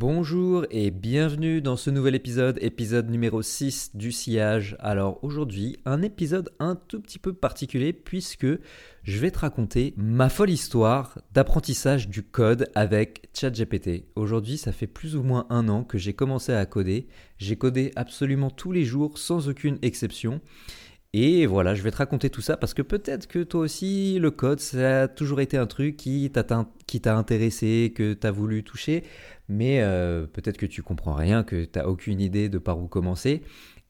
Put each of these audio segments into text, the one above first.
Bonjour et bienvenue dans ce nouvel épisode, épisode numéro 6 du sillage. Alors aujourd'hui, un épisode un tout petit peu particulier puisque je vais te raconter ma folle histoire d'apprentissage du code avec ChatGPT. Aujourd'hui, ça fait plus ou moins un an que j'ai commencé à coder. J'ai codé absolument tous les jours sans aucune exception. Et voilà, je vais te raconter tout ça parce que peut-être que toi aussi, le code, ça a toujours été un truc qui t'a intéressé, que tu as voulu toucher, mais euh, peut-être que tu comprends rien, que tu n'as aucune idée de par où commencer.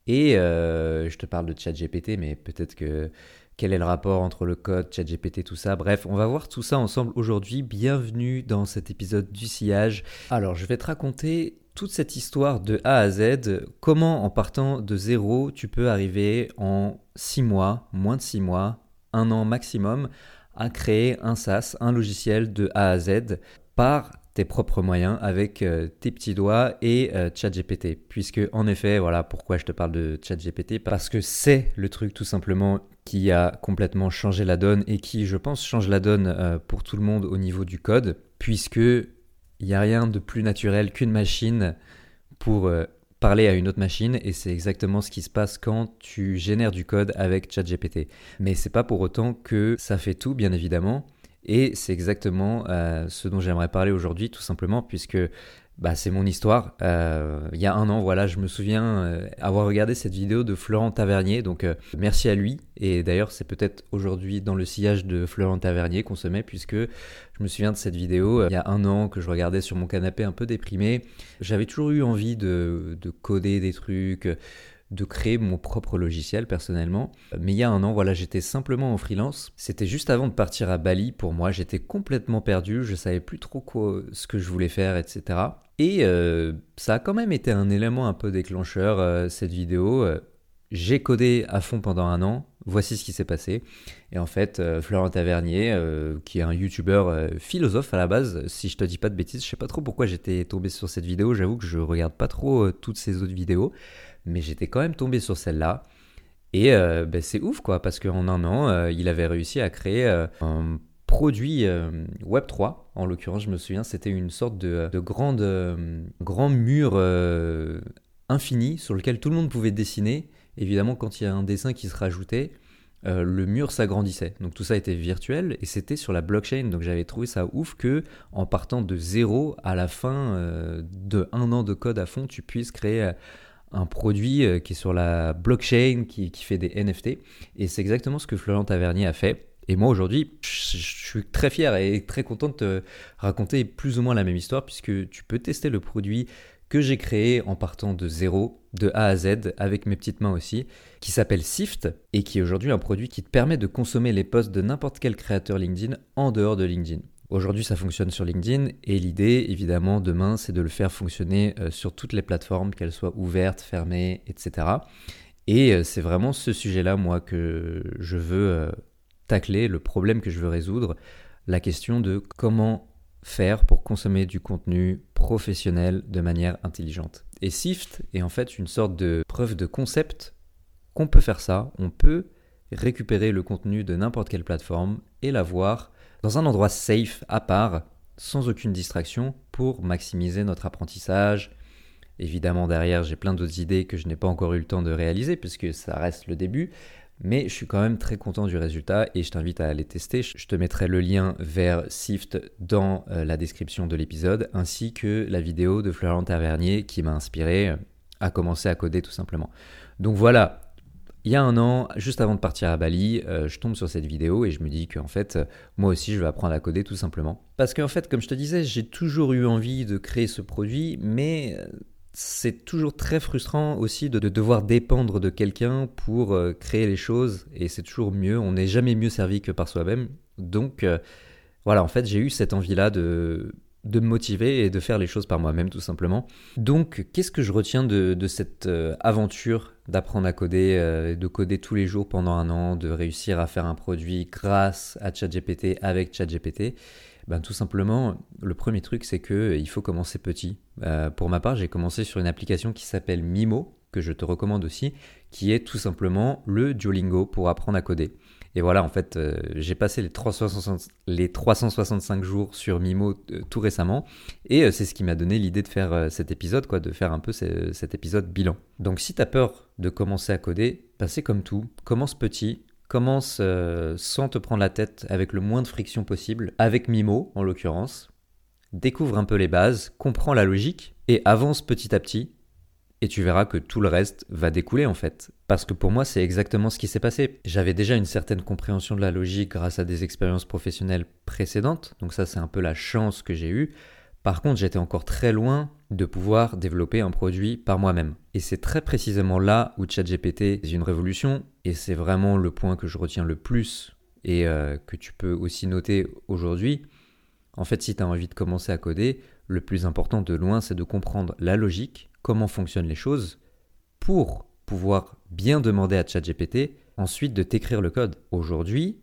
Et euh, je te parle de ChatGPT, mais peut-être que quel est le rapport entre le code, ChatGPT, tout ça? Bref, on va voir tout ça ensemble aujourd'hui. Bienvenue dans cet épisode du sillage. Alors, je vais te raconter toute cette histoire de A à Z, comment en partant de zéro, tu peux arriver en 6 mois, moins de 6 mois, un an maximum, à créer un SaaS, un logiciel de A à Z par tes propres moyens avec euh, tes petits doigts et euh, ChatGPT. Puisque en effet, voilà pourquoi je te parle de ChatGPT, parce que c'est le truc tout simplement qui a complètement changé la donne et qui, je pense, change la donne euh, pour tout le monde au niveau du code, puisque il n'y a rien de plus naturel qu'une machine pour euh, parler à une autre machine et c'est exactement ce qui se passe quand tu génères du code avec ChatGPT. Mais c'est pas pour autant que ça fait tout, bien évidemment. Et c'est exactement euh, ce dont j'aimerais parler aujourd'hui, tout simplement, puisque bah, c'est mon histoire. Euh, il y a un an, voilà, je me souviens euh, avoir regardé cette vidéo de Florent Tavernier, donc euh, merci à lui. Et d'ailleurs, c'est peut-être aujourd'hui dans le sillage de Florent Tavernier qu'on se met, puisque je me souviens de cette vidéo il y a un an que je regardais sur mon canapé un peu déprimé. J'avais toujours eu envie de, de coder des trucs de créer mon propre logiciel personnellement. Mais il y a un an, voilà, j'étais simplement en freelance. C'était juste avant de partir à Bali pour moi. J'étais complètement perdu, je savais plus trop quoi, ce que je voulais faire, etc. Et euh, ça a quand même été un élément un peu déclencheur, euh, cette vidéo. J'ai codé à fond pendant un an, voici ce qui s'est passé. Et en fait, euh, Florent Tavernier, qui est un youtubeur philosophe à la base, si je te dis pas de bêtises, je sais pas trop pourquoi j'étais tombé sur cette vidéo, j'avoue que je regarde pas trop toutes ces autres vidéos, mais j'étais quand même tombé sur celle-là. Et ben, c'est ouf quoi, parce qu'en un an, il avait réussi à créer un produit euh, Web3. En l'occurrence, je me souviens, c'était une sorte de, euh, grand mur euh, infini sur lequel tout le monde pouvait dessiner. Évidemment, quand il y a un dessin qui se rajoutait, le mur s'agrandissait. Donc tout ça était virtuel et c'était sur la blockchain. Donc j'avais trouvé ça ouf que en partant de zéro à la fin de un an de code à fond, tu puisses créer un produit qui est sur la blockchain, qui, fait des NFT. Et c'est exactement ce que Florent Tavernier a fait. Et moi aujourd'hui, je suis très fier et très content de te raconter plus ou moins la même histoire puisque tu peux tester le produit que j'ai créé en partant de zéro, de A à Z, avec mes petites mains aussi, qui s'appelle Sift et qui est aujourd'hui un produit qui te permet de consommer les posts de n'importe quel créateur LinkedIn en dehors de LinkedIn. Aujourd'hui, ça fonctionne sur LinkedIn et l'idée, évidemment, demain, c'est de le faire fonctionner euh, sur toutes les plateformes, qu'elles soient ouvertes, fermées, etc. Et euh, c'est vraiment ce sujet-là, moi, que je veux euh, tacler le problème que je veux résoudre, la question de comment faire pour consommer du contenu professionnel de manière intelligente. Et Sift est en fait une sorte de preuve de concept qu'on peut faire ça, on peut récupérer le contenu de n'importe quelle plateforme et l'avoir dans un endroit safe, à part, sans aucune distraction, pour maximiser notre apprentissage. Évidemment, derrière, j'ai plein d'autres idées que je n'ai pas encore eu le temps de réaliser, puisque ça reste le début, mais je suis quand même très content du résultat et je t'invite à aller tester. Je te mettrai le lien vers Sift dans euh, la description de l'épisode, ainsi que la vidéo de Florent Tavernier qui m'a inspiré euh, à commencer à coder tout simplement. Donc voilà, il y a un an, juste avant de partir à Bali, euh, je tombe sur cette vidéo et je me dis qu'en fait, moi aussi, je vais apprendre à coder tout simplement. Parce qu'en fait, comme je te disais, j'ai toujours eu envie de créer ce produit, mais c'est toujours très frustrant aussi de, devoir dépendre de quelqu'un pour euh, créer les choses et c'est toujours mieux. On n'est jamais mieux servi que par soi-même. Donc euh, voilà, en fait, j'ai eu cette envie-là de, de me motiver et de faire les choses par moi-même tout simplement. Donc qu'est-ce que je retiens de, cette euh, aventure d'apprendre à coder, de coder tous les jours pendant un an, de réussir à faire un produit grâce à ChatGPT avec ChatGPT? Ben, Tout simplement, le premier truc, c'est qu'il euh, faut commencer petit. Euh, pour ma part, j'ai commencé sur une application qui s'appelle Mimo, que je te recommande aussi, qui est tout simplement le Duolingo pour apprendre à coder. Et voilà, en fait, euh, j'ai passé les, 360, les 365 jours sur Mimo tout récemment, et c'est ce qui m'a donné l'idée de faire cet épisode, quoi, de faire un peu cet épisode bilan. Donc si tu as peur de commencer à coder, bah, c'est comme tout, commence petit, commence sans te prendre la tête, avec le moins de friction possible, avec Mimo en l'occurrence, découvre un peu les bases, comprends la logique, et avance petit à petit, et tu verras que tout le reste va découler en fait. Parce que pour moi, c'est exactement ce qui s'est passé. J'avais déjà une certaine compréhension de la logique grâce à des expériences professionnelles précédentes, donc ça c'est un peu la chance que j'ai eue. Par contre, j'étais encore très loin de pouvoir développer un produit par moi-même. Et c'est très précisément là où ChatGPT est une révolution, et c'est vraiment le point que je retiens le plus et euh, que tu peux aussi noter aujourd'hui. En fait, si tu as envie de commencer à coder, le plus important de loin, c'est de comprendre la logique, comment fonctionnent les choses pour pouvoir bien demander à ChatGPT ensuite de t'écrire le code. Aujourd'hui,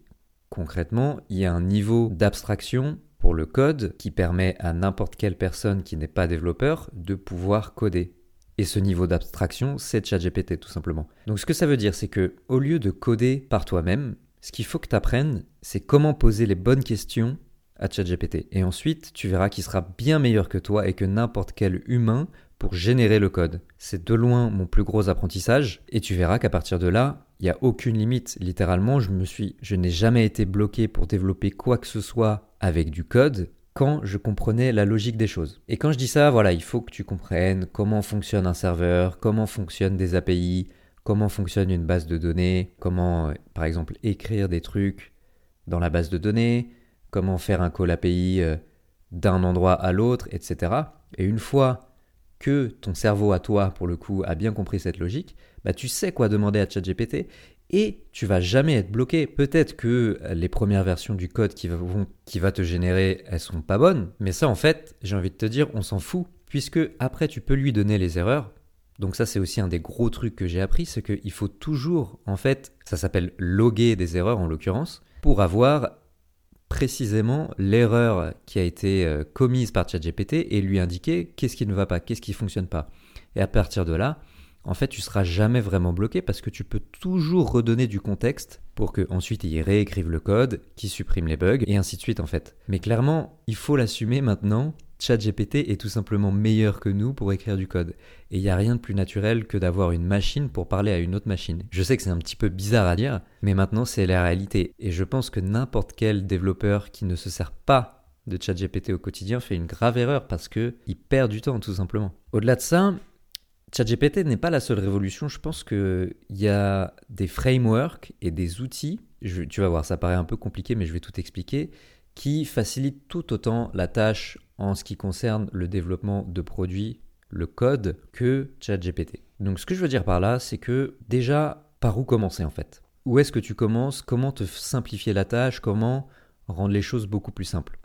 concrètement, il y a un niveau d'abstraction le code qui permet à n'importe quelle personne qui n'est pas développeur de pouvoir coder. Et ce niveau d'abstraction, c'est ChatGPT tout simplement. Donc ce que ça veut dire, c'est que au lieu de coder par toi-même, ce qu'il faut que tu apprennes, c'est comment poser les bonnes questions à ChatGPT. Et ensuite, tu verras qu'il sera bien meilleur que toi et que n'importe quel humain pour générer le code. C'est de loin mon plus gros apprentissage et tu verras qu'à partir de là, il n'y a aucune limite. Littéralement, je me suis, je n'ai jamais été bloqué pour développer quoi que ce soit avec du code quand je comprenais la logique des choses. Et quand je dis ça, voilà, il faut que tu comprennes comment fonctionne un serveur, comment fonctionnent des API, comment fonctionne une base de données, comment, par exemple, écrire des trucs dans la base de données, comment faire un call API euh, d'un endroit à l'autre, etc. Et une fois que ton cerveau à toi, pour le coup, a bien compris cette logique, bah, tu sais quoi demander à ChatGPT et tu vas jamais être bloqué. Peut-être que les premières versions du code qui, vont, qui va te générer, elles sont pas bonnes, mais ça, en fait, j'ai envie de te dire, on s'en fout, puisque après, tu peux lui donner les erreurs. Donc ça, c'est aussi un des gros trucs que j'ai appris, c'est qu'il faut toujours, en fait, ça s'appelle loguer des erreurs en l'occurrence, pour avoir précisément l'erreur qui a été euh, commise par ChatGPT et lui indiquer qu'est-ce qui ne va pas, qu'est-ce qui ne fonctionne pas. Et à partir de là, en fait, tu seras jamais vraiment bloqué parce que tu peux toujours redonner du contexte pour que ensuite il réécrive le code, qui supprime les bugs et ainsi de suite en fait. Mais clairement, il faut l'assumer maintenant ChatGPT est tout simplement meilleur que nous pour écrire du code. Et il n'y a rien de plus naturel que d'avoir une machine pour parler à une autre machine. Je sais que c'est un petit peu bizarre à dire, mais maintenant c'est la réalité. Et je pense que n'importe quel développeur qui ne se sert pas de ChatGPT au quotidien fait une grave erreur parce qu'il perd du temps tout simplement. Au-delà de ça, ChatGPT n'est pas la seule révolution. Je pense qu'il y a des frameworks et des outils. tu vas voir, ça paraît un peu compliqué, mais je vais tout expliquer qui facilitent tout autant la tâche en ce qui concerne le développement de produits, le code, que ChatGPT. Donc ce que je veux dire par là, c'est que déjà, par où commencer en fait? Où est-ce que tu commences? Comment te simplifier la tâche? Comment rendre les choses beaucoup plus simples?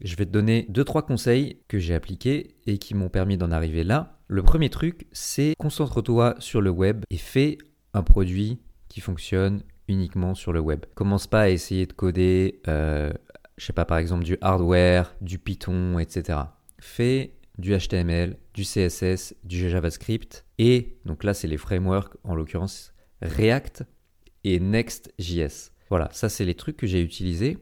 Je vais te donner deux trois conseils que j'ai appliqués et qui m'ont permis d'en arriver là. Le premier truc, c'est concentre-toi sur le web et fais un produit qui fonctionne uniquement sur le web. Commence pas à essayer de coder euh, je sais pas, par exemple du hardware, du Python, etc. Fais du HTML, du CSS, du JavaScript et donc là c'est les frameworks en l'occurrence React et Next.js. Voilà, ça c'est les trucs que j'ai utilisés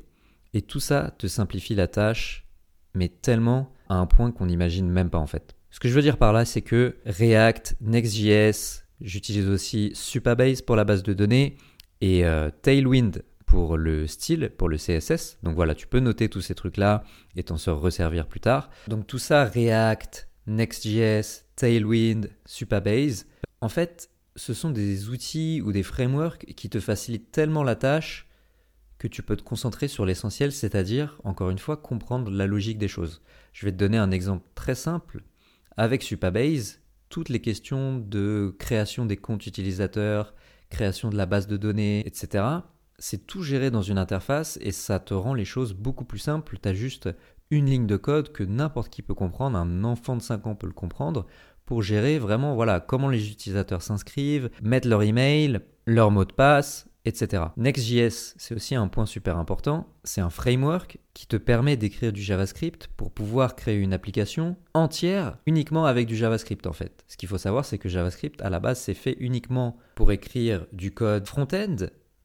et tout ça te simplifie la tâche mais tellement à un point qu'on n'imagine même pas en fait. Ce que je veux dire par là c'est que React, Next.js, j'utilise aussi Supabase pour la base de données et euh, Tailwind pour le style, pour le CSS. Donc voilà, tu peux noter tous ces trucs-là et t'en se resservir plus tard. Donc tout ça, React, Next.js, Tailwind, Supabase, en fait, ce sont des outils ou des frameworks qui te facilitent tellement la tâche que tu peux te concentrer sur l'essentiel, c'est-à-dire, encore une fois, comprendre la logique des choses. Je vais te donner un exemple très simple. Avec Supabase, toutes les questions de création des comptes utilisateurs, création de la base de données, etc., c'est tout géré dans une interface et ça te rend les choses beaucoup plus simples. Tu as juste une ligne de code que n'importe qui peut comprendre, un enfant de 5 ans peut le comprendre, pour gérer vraiment voilà comment les utilisateurs s'inscrivent, mettre leur email, leur mot de passe, etc. Next.js, c'est aussi un point super important. C'est un framework qui te permet d'écrire du JavaScript pour pouvoir créer une application entière uniquement avec du JavaScript en fait. Ce qu'il faut savoir, c'est que JavaScript à la base c'est fait uniquement pour écrire du code front-end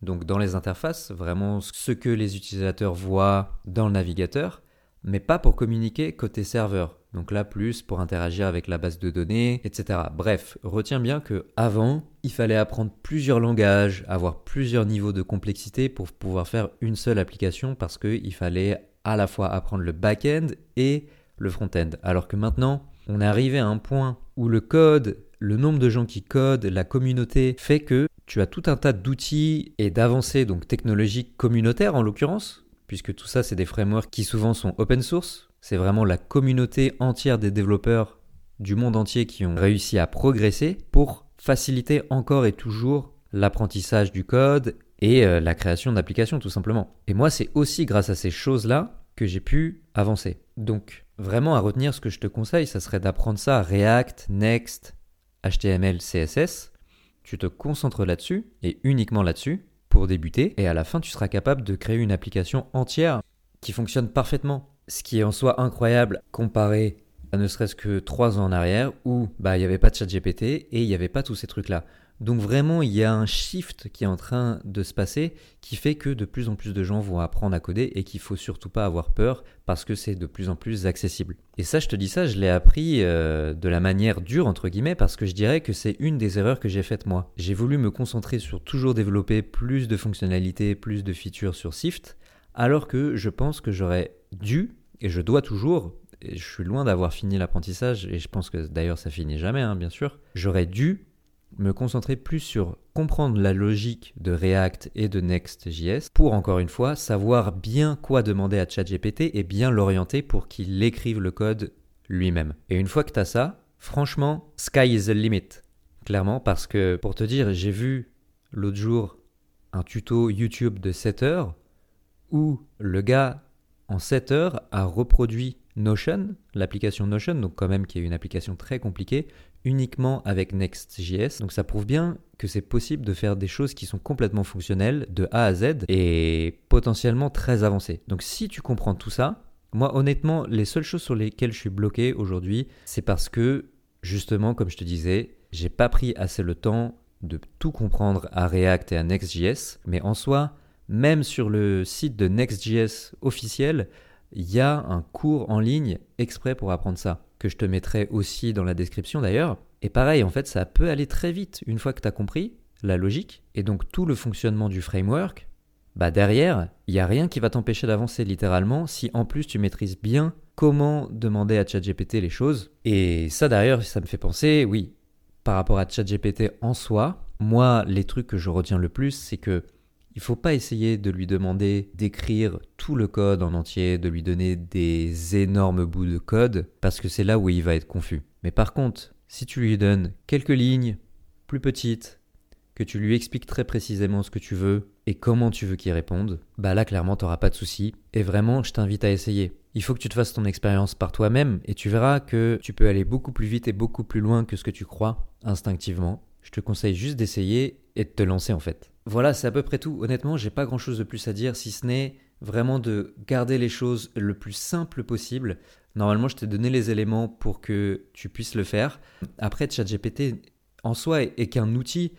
donc dans les interfaces, vraiment ce que les utilisateurs voient dans le navigateur, mais pas pour communiquer côté serveur. Donc là, plus pour interagir avec la base de données, etc. Bref, retiens bien que avant, il fallait apprendre plusieurs langages, avoir plusieurs niveaux de complexité pour pouvoir faire une seule application parce qu'il fallait à la fois apprendre le back-end et le front-end. Alors que maintenant, on est arrivé à un point où le code, le nombre de gens qui codent, la communauté fait que tu as tout un tas d'outils et d'avancées donc technologiques communautaires en l'occurrence, puisque tout ça c'est des frameworks qui souvent sont open source. C'est vraiment la communauté entière des développeurs du monde entier qui ont réussi à progresser pour faciliter encore et toujours l'apprentissage du code et euh, la création d'applications tout simplement. Et moi c'est aussi grâce à ces choses-là que j'ai pu avancer. Donc vraiment à retenir ce que je te conseille, ça serait d'apprendre ça React, Next, HTML, CSS tu te concentres là-dessus et uniquement là-dessus pour débuter et à la fin tu seras capable de créer une application entière qui fonctionne parfaitement. Ce qui est en soi incroyable comparé à ne serait-ce que trois ans en arrière où bah il n'y avait pas de chat GPT et il n'y avait pas tous ces trucs là. Donc vraiment, il y a un shift qui est en train de se passer qui fait que de plus en plus de gens vont apprendre à coder et qu'il faut surtout pas avoir peur parce que c'est de plus en plus accessible. Et ça, je te dis ça, je l'ai appris euh, de la manière dure entre guillemets parce que je dirais que c'est une des erreurs que j'ai faites moi. J'ai voulu me concentrer sur toujours développer plus de fonctionnalités, plus de features sur Shift, alors que je pense que j'aurais dû et je dois toujours et je suis loin d'avoir fini l'apprentissage, et je pense que d'ailleurs ça finit jamais, hein, bien sûr, j'aurais dû me concentrer plus sur comprendre la logique de React et de Next.js pour encore une fois savoir bien quoi demander à ChatGPT et bien l'orienter pour qu'il écrive le code lui-même. Et une fois que tu ça, franchement, sky is the limit. Clairement, parce que pour te dire, j'ai vu l'autre jour un tuto YouTube de 7 heures où le gars en 7 heures a reproduit Notion, l'application Notion, donc quand même qui est une application très compliquée, uniquement avec Next.js. Donc ça prouve bien que c'est possible de faire des choses qui sont complètement fonctionnelles de A à Z et potentiellement très avancées. Donc si tu comprends tout ça, moi honnêtement, les seules choses sur lesquelles je suis bloqué aujourd'hui, c'est parce que justement, comme je te disais, j'ai pas pris assez le temps de tout comprendre à React et à Next.js, mais en soi, même sur le site de Next.js officiel, il y a un cours en ligne exprès pour apprendre ça que je te mettrai aussi dans la description d'ailleurs. Et pareil, en fait, ça peut aller très vite une fois que tu as compris la logique et donc tout le fonctionnement du framework. Bah derrière, il n'y a rien qui va t'empêcher d'avancer littéralement si en plus tu maîtrises bien comment demander à ChatGPT les choses. Et ça d'ailleurs, ça me fait penser, oui, par rapport à ChatGPT en soi, moi, les trucs que je retiens le plus, c'est que il faut pas essayer de lui demander d'écrire tout le code en entier, de lui donner des énormes bouts de code, parce que c'est là où il va être confus. Mais par contre, si tu lui donnes quelques lignes, plus petites, que tu lui expliques très précisément ce que tu veux et comment tu veux qu'il réponde, bah là clairement t'auras pas de souci. Et vraiment, je t'invite à essayer. Il faut que tu te fasses ton expérience par toi-même et tu verras que tu peux aller beaucoup plus vite et beaucoup plus loin que ce que tu crois instinctivement. Je te conseille juste d'essayer et de te lancer en fait. Voilà, c'est à peu près tout. Honnêtement, j'ai pas grand chose de plus à dire si ce n'est vraiment de garder les choses le plus simple possible. Normalement, je t'ai donné les éléments pour que tu puisses le faire. Après, ChatGPT en soi est, qu'un outil,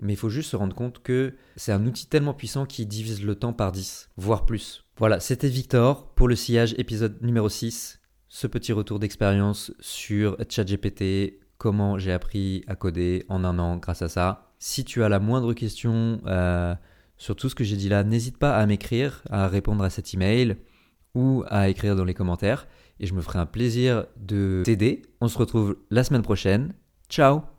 mais il faut juste se rendre compte que c'est un outil tellement puissant qui divise le temps par 10, voire plus. Voilà, c'était Victor pour le sillage épisode numéro 6. Ce petit retour d'expérience sur ChatGPT, comment j'ai appris à coder en un an grâce à ça. Si tu as la moindre question euh, sur tout ce que j'ai dit là, n'hésite pas à m'écrire, à répondre à cet email ou à écrire dans les commentaires et je me ferai un plaisir de t'aider. On se retrouve la semaine prochaine. Ciao